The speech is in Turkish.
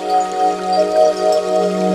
Müzik